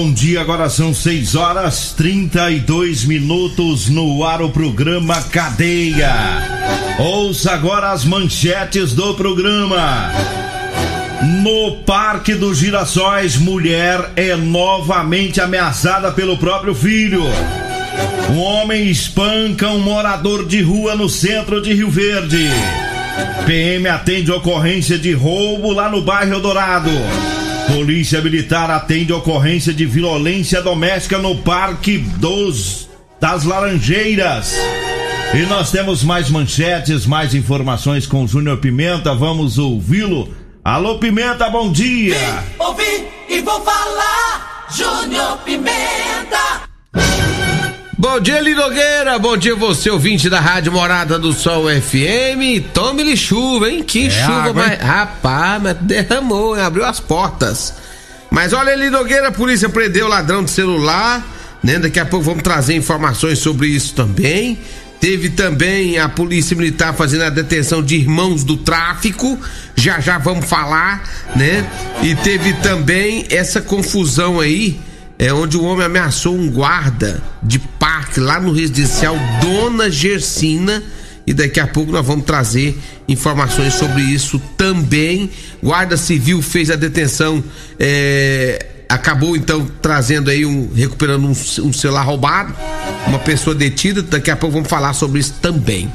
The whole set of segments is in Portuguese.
Bom dia. Agora são 6 horas 32 minutos no ar o programa Cadeia. Ouça agora as manchetes do programa. No Parque dos Girassóis, mulher é novamente ameaçada pelo próprio filho. Um homem espanca um morador de rua no centro de Rio Verde. PM atende ocorrência de roubo lá no bairro Dourado. Polícia Militar atende ocorrência de violência doméstica no Parque dos das Laranjeiras. E nós temos mais manchetes, mais informações com o Júnior Pimenta. Vamos ouvi-lo. Alô Pimenta, bom dia. Vim, ouvi e vou falar. Júnior Pimenta. Bom dia, Linogueira. Bom dia, você, ouvinte da Rádio Morada do Sol FM. Tome-lhe chuva, hein? Que É chuva, água, mas. hein? Rapaz, mas derramou, hein? abriu as portas. Mas olha, Linogueira, a polícia prendeu o ladrão de celular, né? Daqui a pouco vamos trazer informações sobre isso também. Teve também a polícia militar fazendo a detenção de irmãos do tráfico. Já já vamos falar, né? E teve também essa confusão aí é onde o homem ameaçou um guarda de parque lá no residencial Dona Gersina. E daqui a pouco nós vamos trazer informações sobre isso também. Guarda Civil fez a detenção, é, acabou então trazendo aí um. recuperando um, um celular roubado, uma pessoa detida. Daqui a pouco vamos falar sobre isso também.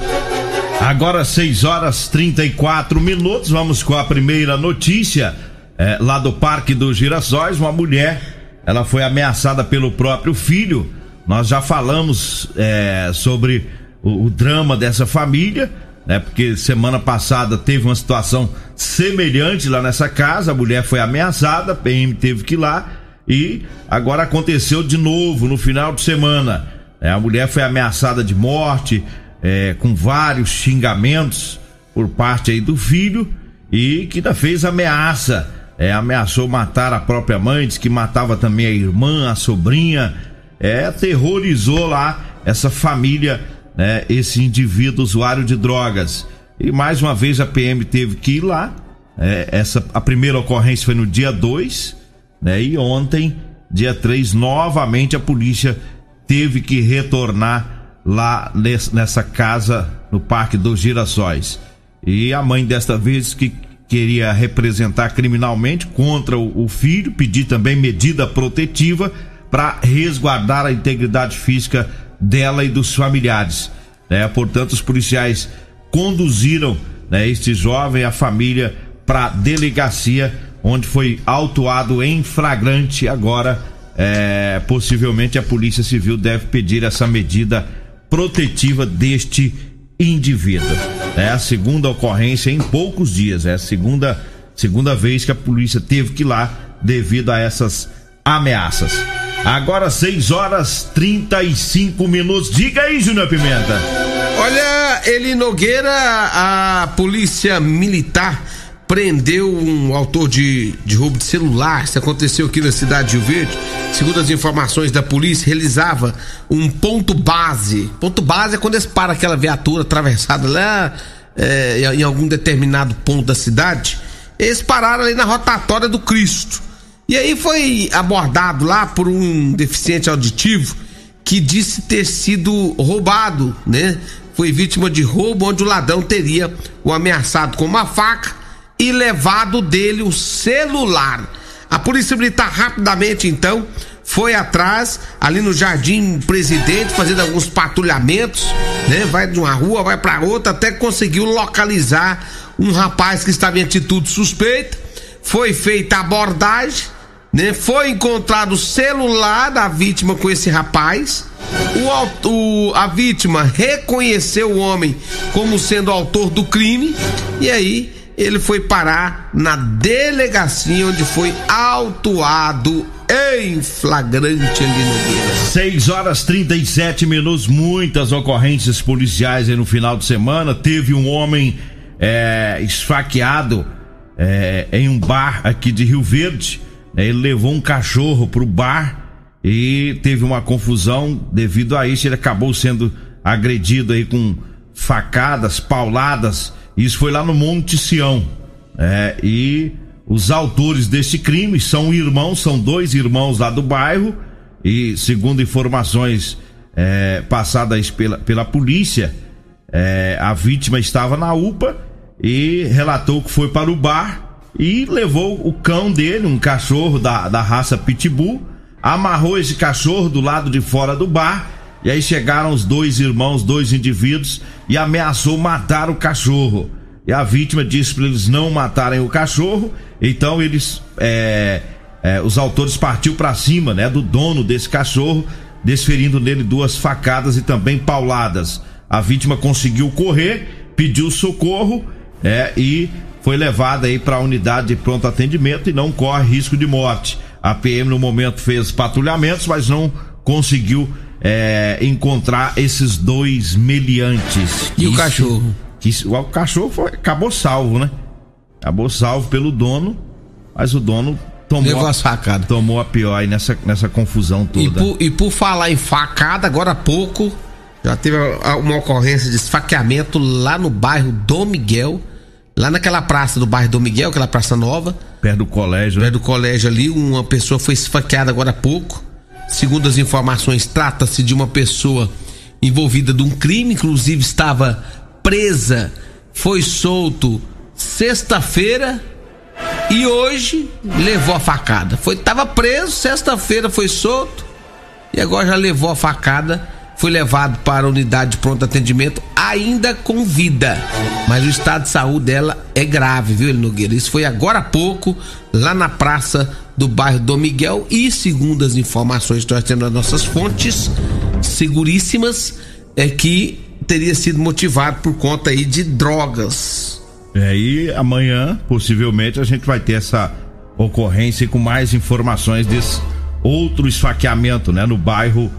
Agora 6 horas 34 minutos. Vamos com a primeira notícia. É, lá do Parque dos Girassóis, uma mulher, ela foi ameaçada pelo próprio filho. Nós já falamos é, sobre o, o drama dessa família, né? Porque semana passada teve uma situação semelhante lá nessa casa. A mulher foi ameaçada, a PM teve que ir lá e agora aconteceu de novo no final de semana. É, a mulher foi ameaçada de morte, é, com vários xingamentos por parte aí do filho e que ainda fez ameaça. É, ameaçou matar a própria mãe, disse que matava também a irmã, a sobrinha. É, aterrorizou lá essa família, né, esse indivíduo usuário de drogas. E mais uma vez a PM teve que ir lá. É, essa, a primeira ocorrência foi no dia 2, né? E ontem, dia 3, novamente a polícia teve que retornar lá nes- nessa casa no Parque dos Girassóis. E a mãe desta vez que queria representar criminalmente contra o, filho, pedir também medida protetiva para resguardar a integridade física dela e dos familiares. né? Portanto, os policiais conduziram né, este jovem, a família, para delegacia, onde foi autuado em flagrante. Agora, é, possivelmente, a Polícia Civil deve pedir essa medida protetiva deste indivíduo. É a segunda ocorrência em poucos dias, é a segunda, segunda vez que a polícia teve que ir lá devido a essas ameaças. Agora 6 horas 35 minutos. Diga aí, Júnior Pimenta. Olha, Eli Nogueira, a polícia militar prendeu um autor de, de roubo de celular. Isso aconteceu aqui na cidade de Rio Verde. Segundo as informações da polícia, realizava um ponto base. Ponto base é quando eles param aquela viatura atravessada lá é, em algum determinado ponto da cidade. Eles pararam ali na rotatória do Cristo. E aí foi abordado lá por um deficiente auditivo que disse ter sido roubado, né? Foi vítima de roubo onde o ladrão teria o ameaçado com uma faca e levado dele o celular. A polícia militar rapidamente então foi atrás ali no Jardim Presidente fazendo alguns patrulhamentos, né? Vai de uma rua, vai para outra até conseguiu localizar um rapaz que estava em atitude suspeita. Foi feita a abordagem, né? Foi encontrado o celular da vítima com esse rapaz. O, o- a vítima reconheceu o homem como sendo autor do crime e aí ele foi parar na delegacia onde foi autuado em flagrante ali no 6 horas 37 minutos, muitas ocorrências policiais aí no final de semana. Teve um homem é, esfaqueado é, em um bar aqui de Rio Verde. Ele levou um cachorro pro bar e teve uma confusão. Devido a isso, ele acabou sendo agredido aí com facadas, pauladas. Isso foi lá no Monte Sião. É, e os autores desse crime são irmãos, são dois irmãos lá do bairro. E segundo informações é, passadas pela, pela polícia, é, a vítima estava na UPA e relatou que foi para o bar e levou o cão dele, um cachorro da, da raça Pitbull, amarrou esse cachorro do lado de fora do bar. E aí chegaram os dois irmãos, dois indivíduos, e ameaçou matar o cachorro. E a vítima disse para eles não matarem o cachorro. Então eles, é, é, os autores partiu para cima, né, do dono desse cachorro, desferindo nele duas facadas e também pauladas. A vítima conseguiu correr, pediu socorro, é, e foi levada aí para a unidade de pronto atendimento e não corre risco de morte. A PM no momento fez patrulhamentos, mas não conseguiu é, encontrar esses dois meliantes. E Isso, o cachorro? Que, o cachorro foi, acabou salvo, né? Acabou salvo pelo dono, mas o dono tomou Levou as facadas. Tomou a pior aí nessa, nessa confusão toda. E por, e por falar em facada, agora há pouco já teve uma ocorrência de esfaqueamento lá no bairro Dom Miguel. Lá naquela praça do bairro Dom Miguel, aquela praça nova. Perto do colégio. Perto né? do colégio ali, uma pessoa foi esfaqueada agora há pouco. Segundo as informações, trata-se de uma pessoa envolvida de um crime, inclusive estava presa, foi solto sexta-feira e hoje levou a facada. Foi tava preso, sexta-feira foi solto e agora já levou a facada foi levado para a unidade de pronto atendimento ainda com vida. Mas o estado de saúde dela é grave, viu, Nogueira? Isso foi agora há pouco, lá na praça do bairro Dom Miguel. E segundo as informações que nós temos nas nossas fontes seguríssimas, é que teria sido motivado por conta aí de drogas. É, e amanhã, possivelmente, a gente vai ter essa ocorrência com mais informações desse outro esfaqueamento, né, no bairro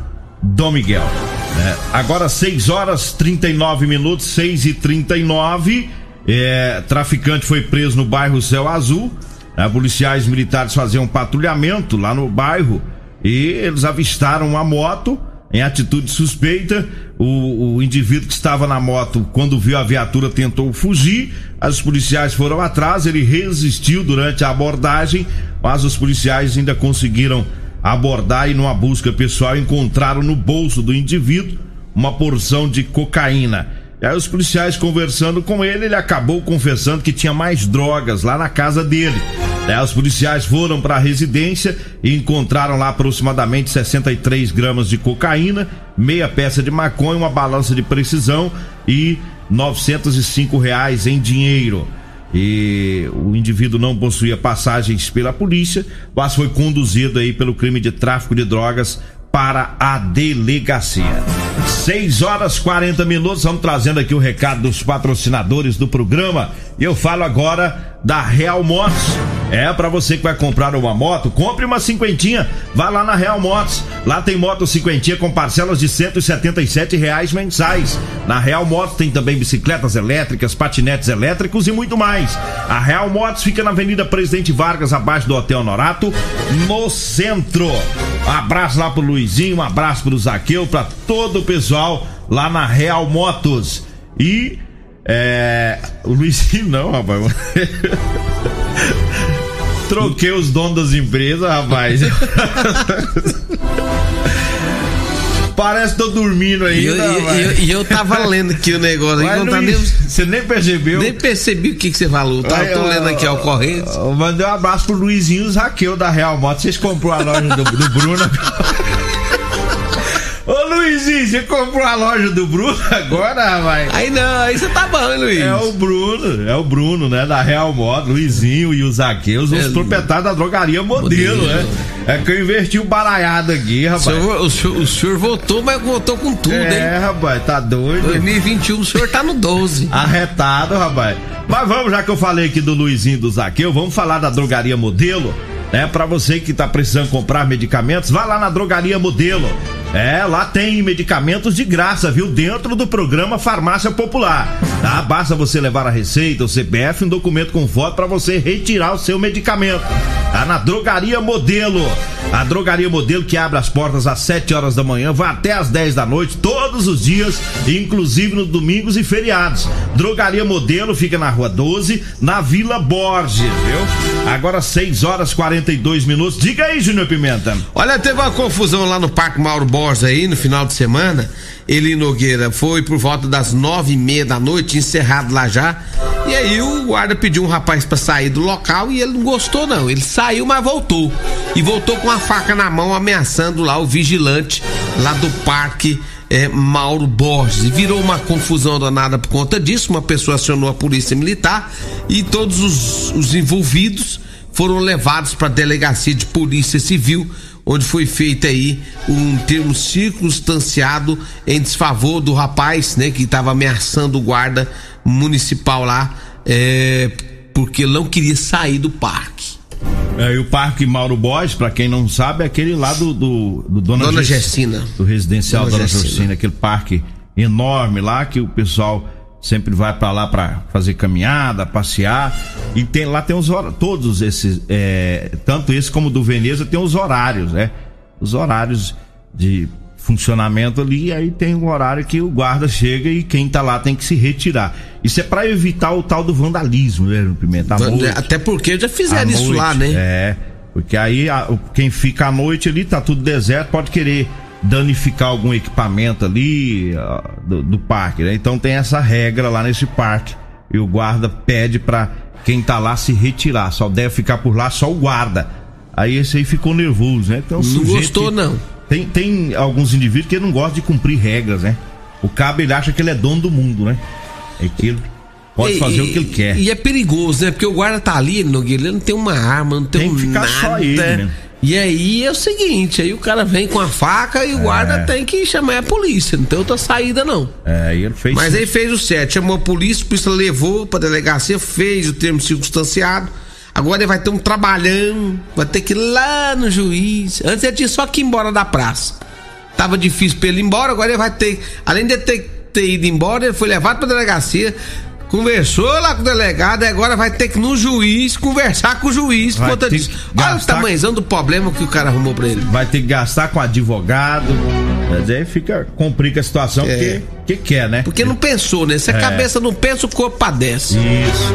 Dom Miguel. Né? Agora 6 horas 39 minutos, 6 e 39 é, Traficante foi preso no bairro Céu Azul. Né? Policiais militares faziam um patrulhamento lá no bairro e eles avistaram uma moto em atitude suspeita. O, o, indivíduo que estava na moto, quando viu a viatura, tentou fugir. Os policiais foram atrás, ele resistiu durante a abordagem, mas os policiais ainda conseguiram abordar e numa busca pessoal encontraram no bolso do indivíduo uma porção de cocaína. E aí os policiais conversando com ele, ele acabou confessando que tinha mais drogas lá na casa dele. Aí os policiais foram para a residência e encontraram lá aproximadamente 63 gramas de cocaína, meia peça de maconha, uma balança de precisão e 905 reais em dinheiro e o indivíduo não possuía passagens pela polícia, mas foi conduzido aí pelo crime de tráfico de drogas para a delegacia. 6 horas 40 minutos, vamos trazendo aqui o recado dos patrocinadores do programa. E eu falo agora da Real Motos. É para você que vai comprar uma moto, compre uma cinquentinha, vá lá na Real Motos. Lá tem moto cinquentinha com parcelas de 177 reais mensais. Na Real Motos tem também bicicletas elétricas, patinetes elétricos e muito mais. A Real Motos fica na Avenida Presidente Vargas, abaixo do Hotel Norato, no centro. Abraço lá pro Luizinho, um abraço pro Zaqueu, para todo o pessoal lá na Real Motos. E é. O Luizinho não, rapaz. Troquei os donos das empresas, rapaz. Parece que tô dormindo ainda. E eu, eu, eu, tava lendo aqui o negócio. Mas, não tá nem, você nem percebeu? Nem percebi o que, que você falou. Tá, eu tô lendo aqui a ocorrência. Mandei um abraço pro Luizinho Zaqueu da Real Moto. Vocês comprou a loja do, do Bruno? Ô Luizinho, você comprou a loja do Bruno agora, rapaz? Aí não, aí você tá bom, Luiz. É o Bruno, é o Bruno, né? Da Real Moto, Luizinho e o Zaqueus, os é, proprietários da drogaria modelo, modelo. né? É que eu investi o baralhado aqui, rapaz. O senhor, o, senhor, o senhor voltou, mas voltou com tudo, é, hein? É, rapaz, tá doido. 2021 o senhor tá no 12. Arretado, rapaz. Mas vamos, já que eu falei aqui do Luizinho do Zaqueu, vamos falar da drogaria modelo. É, para você que tá precisando comprar medicamentos, vá lá na drogaria modelo. É, lá tem medicamentos de graça, viu? Dentro do programa Farmácia Popular. Tá? Basta você levar a receita, o CPF, um documento com foto para você retirar o seu medicamento. Tá na Drogaria Modelo. A Drogaria Modelo que abre as portas às 7 horas da manhã, vai até às 10 da noite, todos os dias, inclusive nos domingos e feriados. Drogaria Modelo fica na Rua 12, na Vila Borges, viu? Agora 6 horas 42 minutos. Diga aí, Júnior Pimenta. Olha, teve uma confusão lá no Parque Mauro Borges aí no final de semana. Ele Nogueira foi por volta das nove e meia da noite, encerrado lá já. E aí o guarda pediu um rapaz para sair do local e ele não gostou não. Ele saiu, mas voltou. E voltou com a faca na mão, ameaçando lá o vigilante lá do parque é, Mauro Borges. Virou uma confusão danada por conta disso. Uma pessoa acionou a polícia militar e todos os, os envolvidos foram levados para a delegacia de polícia civil onde foi feito aí um termo circunstanciado em desfavor do rapaz, né, que estava ameaçando o guarda municipal lá, é, porque não queria sair do parque. É, e o Parque Mauro Borges, para quem não sabe, é aquele lá do, do, do Dona, Dona Gessina. Do residencial Dona, Dona Gessina, aquele parque enorme lá que o pessoal sempre vai para lá para fazer caminhada, passear. E tem lá tem os todos esses, é, tanto esse como do Veneza tem os horários, né? Os horários de funcionamento ali, e aí tem um horário que o guarda chega e quem tá lá tem que se retirar. Isso é para evitar o tal do vandalismo, né, Pimenta? Noite, Até porque já fizeram isso noite, lá, né? É, porque aí a, quem fica à noite ali, tá tudo deserto, pode querer danificar algum equipamento ali uh, do, do, parque, né? Então tem essa regra lá nesse parque e o guarda pede para quem tá lá se retirar, só deve ficar por lá só o guarda. Aí esse aí ficou nervoso, né? Então, não gostou não. Tem, tem alguns indivíduos que não gostam de cumprir regras, né? O cabo ele acha que ele é dono do mundo, né? É aquilo. Pode fazer o que ele quer. E é perigoso, né? Porque o guarda tá ali, Nogueira, ele não tem uma arma, não tem, tem que ficar nada. Só ele, né? E aí é o seguinte, aí o cara vem com a faca e o é. guarda tem que chamar a polícia, não tem outra saída não. É, ele fez Mas aí fez o certo, chamou a polícia, a polícia levou pra delegacia, fez o termo circunstanciado. Agora ele vai ter um trabalhão, vai ter que ir lá no juiz. Antes ele tinha só que ir embora da praça. Tava difícil pra ele ir embora, agora ele vai ter, além de ter, ter ido embora, ele foi levado pra delegacia, Conversou lá com o delegado, agora vai ter que no juiz conversar com o juiz por conta disso. Olha o tamanhozão do problema que o cara arrumou pra ele. Vai ter que gastar com advogado. Mas aí fica, complica a situação, é. porque que quer, né? Porque não pensou, né? Se a é. cabeça não pensa, o corpo padece. Isso.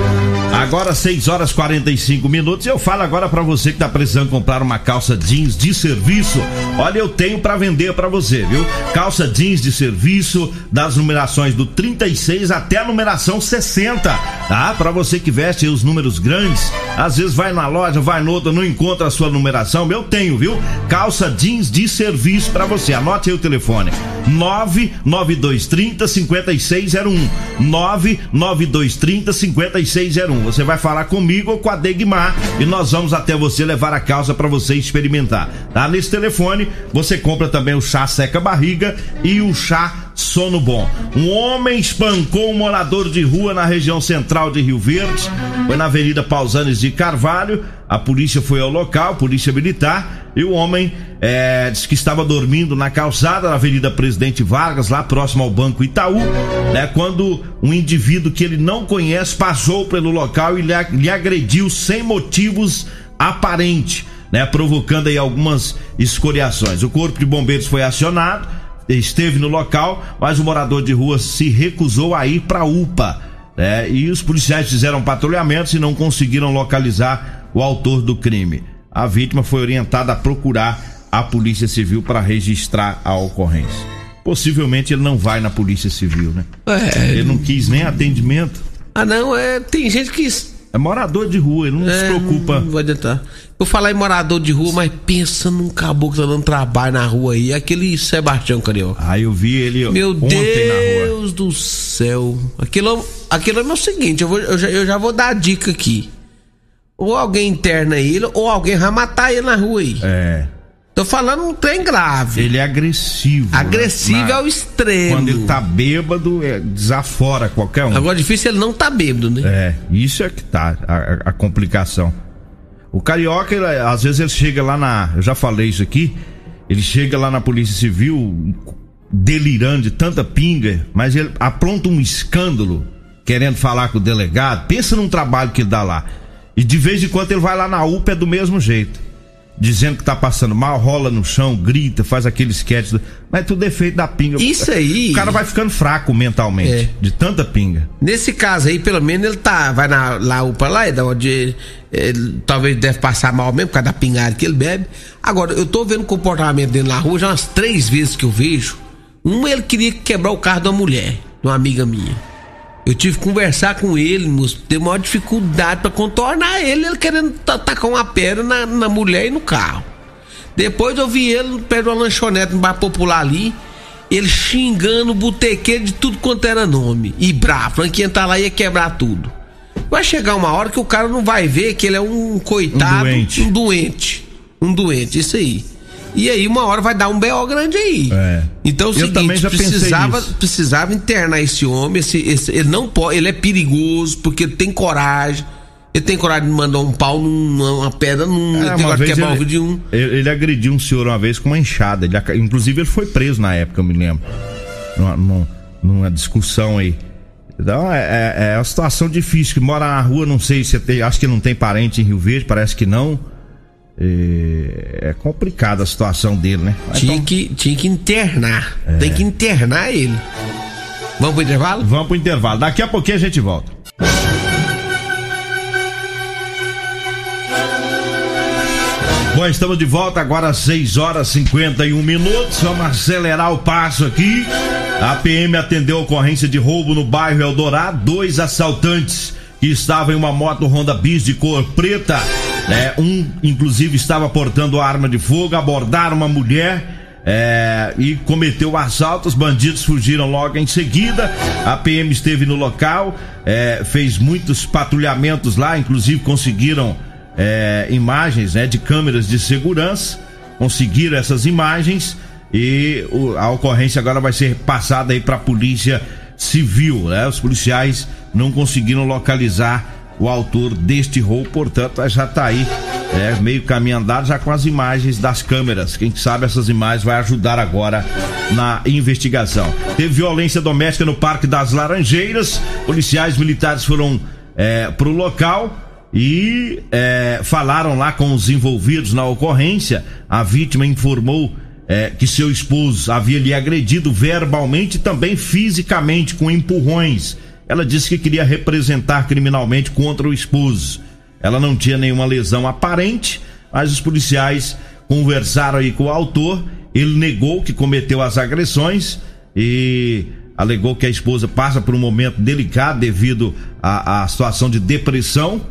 Agora 6 horas 45 minutos. Eu falo agora para você que tá precisando comprar uma calça jeans de serviço. Olha, eu tenho para vender para você, viu? Calça jeans de serviço das numerações do 36 até a numeração 60, tá? Para você que veste os números grandes, às vezes vai na loja, vai noutra, não encontra a sua numeração. Eu tenho, viu? Calça jeans de serviço para você. Anote aí o telefone: 99230 5601. 99230 5601. Você vai falar comigo ou com a Degmar e nós vamos até você levar a calça para você experimentar. Tá? Nesse telefone você compra também o chá seca barriga e o chá sono bom. Um homem espancou um morador de rua na região central de Rio Verde. Foi na Avenida Pausanes de Carvalho. A polícia foi ao local, polícia militar, e o homem é, disse que estava dormindo na calçada da Avenida Presidente Vargas, lá próximo ao Banco Itaú, né? Quando um indivíduo que ele não conhece passou pelo local e lhe, agrediu sem motivos aparentes, né? Provocando aí algumas escoriações. O corpo de bombeiros foi acionado esteve no local, mas o morador de rua se recusou a ir para a UPA. Né? E os policiais fizeram patrulhamentos e não conseguiram localizar o autor do crime. A vítima foi orientada a procurar a Polícia Civil para registrar a ocorrência. Possivelmente ele não vai na Polícia Civil, né? É... Ele não quis nem atendimento. Ah, não, é. Tem gente que é morador de rua, ele não é, se preocupa. Não vai adiantar. Eu falar em morador de rua, mas pensa num caboclo que tá dando trabalho na rua aí, aquele Sebastião Carioca. Ah, eu vi ele Meu Deus do céu. Aquilo, aquilo é o seguinte, eu, vou, eu, já, eu já vou dar a dica aqui. ou alguém interna ele, ou alguém vai matar ele na rua aí. É. Tô falando um trem grave. Ele é agressivo. Agressivo né? Na- ao extremo. Quando ele tá bêbado, é, desafora qualquer um. Agora difícil ele não tá bêbado, né? É, isso é que tá a, a- a complicação. O carioca, ele, às vezes ele chega lá na. Eu já falei isso aqui. Ele chega lá na Polícia Civil delirando de tanta pinga, mas ele apronta um escândalo querendo falar com o delegado. Pensa num trabalho que ele dá lá. E de vez em quando ele vai lá na UPA é do mesmo jeito. Dizendo que tá passando mal, rola no chão, grita, faz aquele sketch. do- Mas é tudo defeito da pinga. Isso aí- O cara vai ficando fraco mentalmente, É. de tanta pinga. Nesse caso aí, pelo menos ele tá, vai na lá UPA lá, é da onde ele talvez deve passar mal mesmo por causa da pingada que ele bebe. Agora, eu tô vendo o comportamento dele na rua já umas três vezes que eu vejo. Uma ele queria quebrar o carro uma mulher, de uma amiga minha. Eu tive que conversar com ele, moço, teve maior dificuldade pra contornar ele, ele querendo ta- tacar uma pedra na, na mulher e no carro. Depois eu vi ele perto de uma lanchonete no bar popular ali, ele xingando o botequeiro de tudo quanto era nome. E bravo, falando que ia entrar lá e ia quebrar tudo. Vai chegar uma hora que o cara não vai ver que ele é um coitado, Um doente. um doente. Um doente, isso aí. E aí uma hora vai dar um BO grande aí. É. Então é o Eu seguinte, também já pensei precisava, precisava internar esse homem, esse, esse- ele não pode, ele é perigoso porque ele tem coragem. Ele tem coragem de mandar um pau numa uma pedra, num É, ele uma tem coragem de vez quebrar o ele, de um. ele, ele agrediu um senhor uma vez com uma enxada. Ele inclusive ele foi preso na época, eu me lembro. Numa, numa- numa discussão aí. Então é, é, é uma situação difícil. Que mora na rua, não sei se tem. Acho que não tem parente em Rio Verde, parece que não. É, é complicada a situação dele, né? Mas Tinha então, que, tinha que internar. É. Tem que internar ele. Vamos pro intervalo? vamos pro intervalo. Daqui a pouquinho a gente volta. Bom, estamos de volta agora às 6 horas e 51 minutos. Vamos acelerar o passo aqui. A PM atendeu a ocorrência de roubo no bairro Eldorado. Dois assaltantes que estavam em uma moto Honda Bis de cor preta. né? Um, inclusive, estava portando arma de fogo. Abordaram uma mulher. é, e cometeu assalto, os bandidos fugiram logo em seguida. A PM esteve no local, é, fez muitos patrulhamentos lá, inclusive conseguiram é, imagens né, de câmeras de segurança, conseguiram essas imagens e o- a ocorrência agora vai ser passada aí para a polícia civil, né? Os policiais não conseguiram localizar o autor deste roubo, portanto, já está aí, é, meio caminho andado já com as imagens das câmeras. Quem sabe essas imagens vai ajudar agora na investigação. Teve violência doméstica no Parque das Laranjeiras, policiais militares foram é, para o local e é, falaram lá com os envolvidos na ocorrência. A vítima informou é, que seu esposo havia lhe agredido verbalmente e também fisicamente com empurrões. Ela disse que queria representar criminalmente contra o esposo. Ela não tinha nenhuma lesão aparente, mas os policiais conversaram aí com o autor. Ele negou que cometeu as agressões e alegou que a esposa passa por um momento delicado devido à, à situação de depressão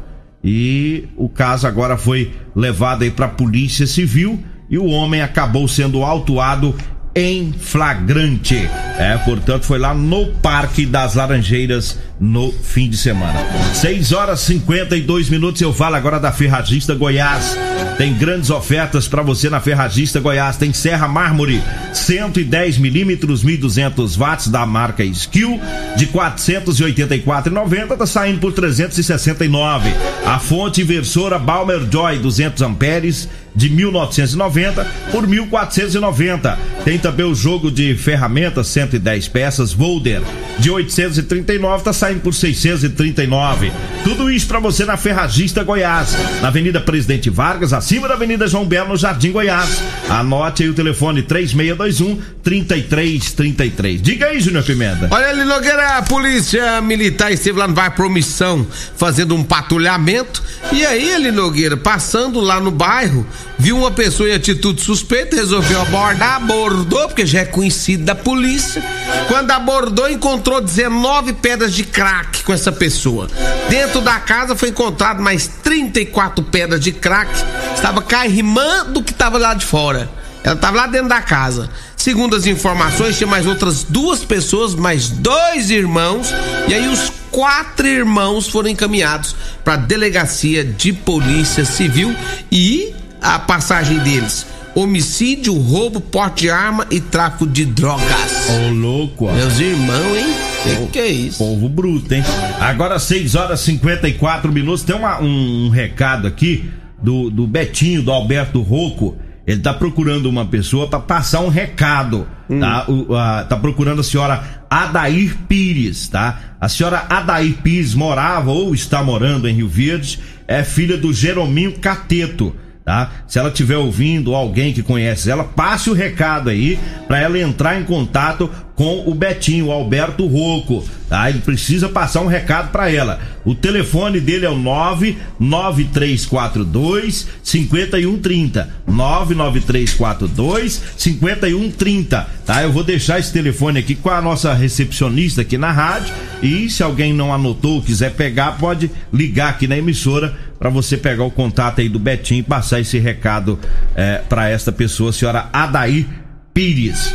e o caso agora foi levado aí para a polícia civil e o homem acabou sendo autuado em flagrante. É, portanto, foi lá no Parque das Laranjeiras no fim de semana. 6 horas e 52 minutos. Eu falo agora da Ferragista Goiás. Tem grandes ofertas para você na Ferragista Goiás. Tem Serra Mármore 110 milímetros, 1200 watts da marca Skill de 484,90 tá saindo por 369. A fonte inversora Balmer Joy 200 amperes de 1990 por 1490. Tem também o jogo de ferramentas 110 peças Volder de 839 tá saindo por 639. Tudo isso para você na Ferragista Goiás, na Avenida Presidente Vargas, acima da Avenida João Belo, no Jardim Goiás. Anote aí o telefone 3621 3333. Diga aí, Júnior Pimenta. Olha ali, Nogueira, a polícia militar esteve lá no bairro Promissão fazendo um patrulhamento. E aí, ele Nogueira, passando lá no bairro, viu uma pessoa em atitude suspeita, resolveu abordar, abordou, porque já é conhecido da polícia. Quando abordou, encontrou 19 pedras de crack com essa pessoa. Dentro da casa foi encontrado mais 34 pedras de crack. Estava carrimando do que estava lá de fora. Ela estava lá dentro da casa. Segundo as informações, tinha mais outras duas pessoas, mais dois irmãos. E aí os quatro irmãos foram encaminhados para a delegacia de polícia civil e a passagem deles homicídio, roubo, porte de arma e tráfico de drogas. Ô, oh, louco, ó. Meus irmãos, hein? Que, que é isso? Povo bruto, hein? Agora 6 horas e 54 minutos. Tem uma, um, um, recado aqui do, do Betinho, do Alberto Rocco. Ele tá procurando uma pessoa para passar um recado, hum. tá? O, a, tá procurando a senhora Adair Pires, tá? A senhora Adair Pires morava ou está morando em Rio Verde, é filha do Jerominho Cateto tá? Se ela estiver ouvindo alguém que conhece ela, passe o recado aí para ela entrar em contato com o Betinho, o Alberto Rocco, tá? Ele precisa passar um recado para ela. O telefone dele é o 99342 5130. 99342 5130, tá? Eu vou deixar esse telefone aqui com a nossa recepcionista aqui na rádio e se alguém não anotou, quiser pegar, pode ligar aqui na emissora para você pegar o contato aí do Betinho e passar esse recado é, para esta pessoa, a senhora Adair Pires.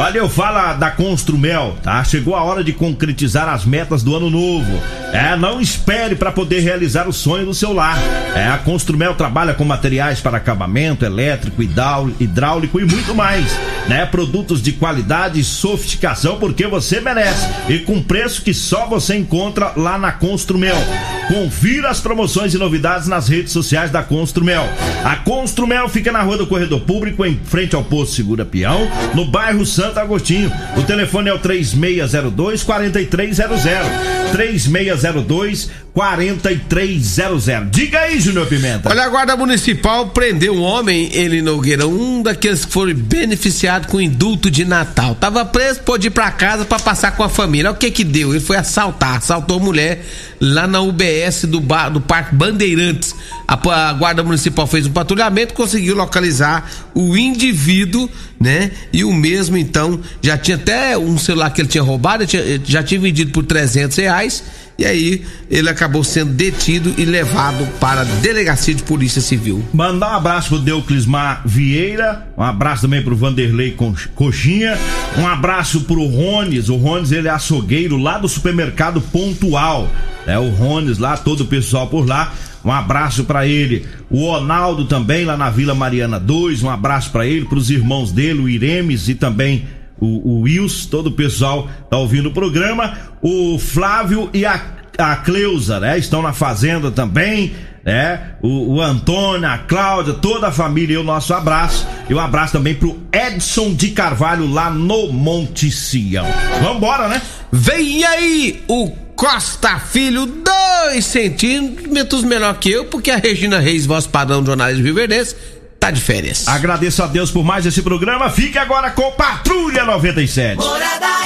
Olha, eu falo da Construmel, tá? Chegou a hora de concretizar as metas do ano novo. É, não espere para poder realizar o sonho do seu lar. É, a Construmel trabalha com materiais para acabamento, elétrico, hidráulico e muito mais, né? Produtos de qualidade e sofisticação porque você merece e com preço que só você encontra lá na Construmel. Confira as promoções e novidades nas redes sociais da Construmel. A Construmel fica na Rua do Corredor Público, em frente ao Posto Segura Peão, no bairro Santo Santo Agostinho. O telefone é o 3602 4300. 3602 4300. Diga aí, Júnior Pimenta. Olha, a Guarda Municipal prendeu um homem, ele Nogueira, um daqueles que foram beneficiados com indulto de Natal. Tava preso, pôde ir pra casa para passar com a família. Olha o que que deu? Ele foi assaltar, assaltou mulher lá na UBS do, bar, do Parque Bandeirantes. A, a Guarda Municipal fez um patrulhamento, conseguiu localizar o indivíduo, né? E o mesmo, então, já tinha até um celular que ele tinha roubado, tinha, já tinha vendido por 300 reais e aí ele acabou sendo detido e levado para a delegacia de polícia civil. Mandar um abraço pro Deuclismar Vieira, um abraço também pro Vanderlei Coxinha, um abraço pro Rones, o Rones ele é açougueiro lá do supermercado Pontual, é o Rones lá, todo o pessoal por lá. Um abraço para ele. O Ronaldo também lá na Vila Mariana 2, um abraço para ele, para os irmãos dele, o Iremes e também o, o Wilson, todo o pessoal tá ouvindo o programa. O Flávio e a, a Cleusa, né? Estão na fazenda também, né? O, o Antônio, a Cláudia, toda a família, e o nosso abraço. E um abraço também pro Edson de Carvalho lá no Monte Sião. Vambora, né? Vem aí o Costa Filho, dois centímetros menor que eu, porque a Regina Reis, voz padrão do jornalismo Viverdense, tá de férias. Agradeço a Deus por mais esse programa. Fique agora com Patrulha 97. Morada